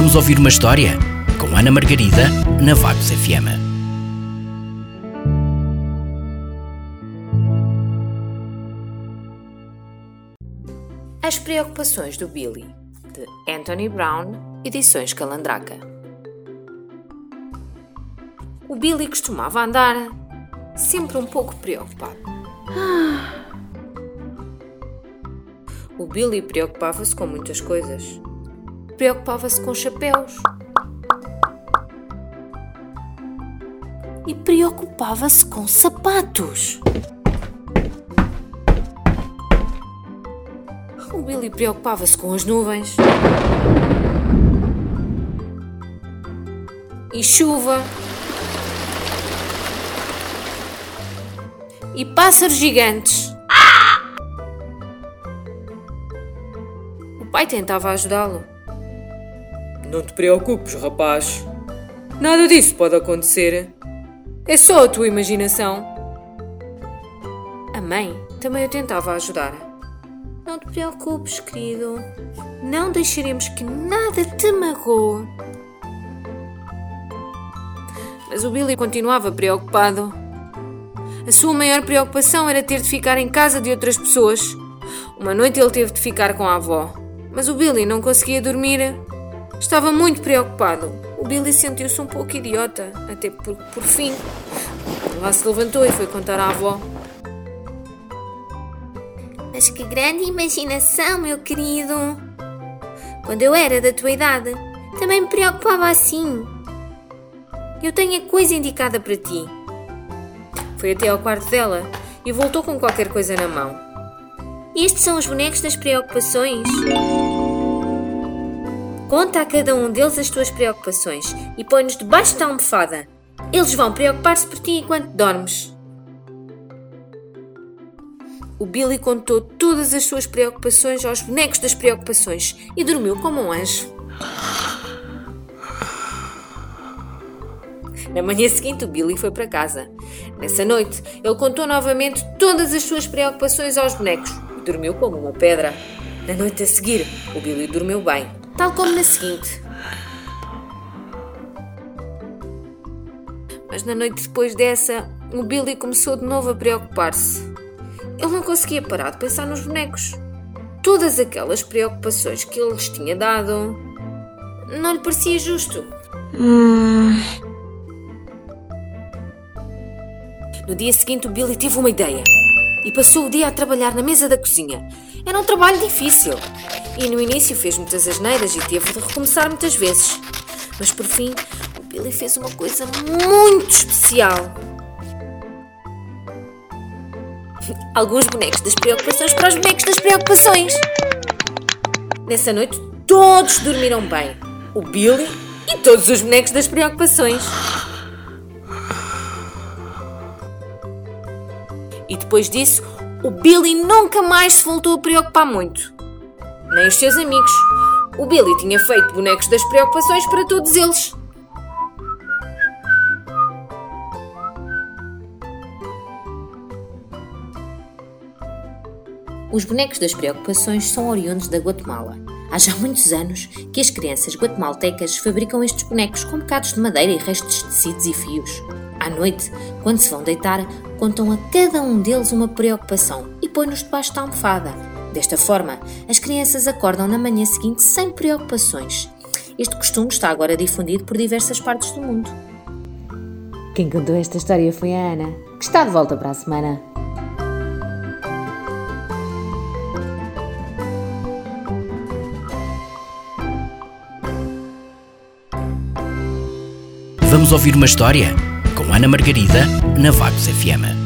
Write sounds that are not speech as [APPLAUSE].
Vamos ouvir uma história? Com Ana Margarida, na Vagos FM. As preocupações do Billy, de Anthony Brown, edições Calandraca. O Billy costumava andar sempre um pouco preocupado. O Billy preocupava-se com muitas coisas. Preocupava-se com chapéus. E preocupava-se com sapatos. O Billy preocupava-se com as nuvens. E chuva. E pássaros gigantes. O pai tentava ajudá-lo. Não te preocupes, rapaz. Nada disso pode acontecer. É só a tua imaginação. A mãe também o tentava ajudar. Não te preocupes, querido. Não deixaremos que nada te magoe. Mas o Billy continuava preocupado. A sua maior preocupação era ter de ficar em casa de outras pessoas. Uma noite ele teve de ficar com a avó. Mas o Billy não conseguia dormir. Estava muito preocupado. O Billy sentiu-se um pouco idiota, até porque, por fim, lá se levantou e foi contar à avó. Mas que grande imaginação, meu querido! Quando eu era da tua idade, também me preocupava assim. Eu tenho a coisa indicada para ti. Foi até ao quarto dela e voltou com qualquer coisa na mão. Estes são os bonecos das preocupações. Conta a cada um deles as tuas preocupações e põe-nos debaixo da almofada. Eles vão preocupar-se por ti enquanto dormes. O Billy contou todas as suas preocupações aos bonecos das preocupações e dormiu como um anjo. Na manhã seguinte, o Billy foi para casa. Nessa noite, ele contou novamente todas as suas preocupações aos bonecos e dormiu como uma pedra. Na noite a seguir, o Billy dormiu bem, tal como na seguinte. Mas na noite depois dessa, o Billy começou de novo a preocupar-se. Ele não conseguia parar de pensar nos bonecos. Todas aquelas preocupações que ele lhes tinha dado não lhe parecia justo. No dia seguinte, o Billy teve uma ideia e passou o dia a trabalhar na mesa da cozinha. Era um trabalho difícil e no início fez muitas asneiras e teve de recomeçar muitas vezes. Mas por fim, o Billy fez uma coisa muito especial. [LAUGHS] Alguns bonecos das preocupações para os bonecos das preocupações. Nessa noite, todos dormiram bem. O Billy e todos os bonecos das preocupações. E depois disso, o Billy nunca mais se voltou a preocupar muito. Nem os seus amigos. O Billy tinha feito bonecos das preocupações para todos eles. Os bonecos das preocupações são oriundos da Guatemala. Há já muitos anos que as crianças guatemaltecas fabricam estes bonecos com bocados de madeira e restos de tecidos e fios. À noite, quando se vão deitar, contam a cada um deles uma preocupação e põem-nos debaixo da almofada. Desta forma, as crianças acordam na manhã seguinte sem preocupações. Este costume está agora difundido por diversas partes do mundo. Quem contou esta história foi a Ana, que está de volta para a semana. Vamos ouvir uma história? Com Ana Margarida, na Vagos FM.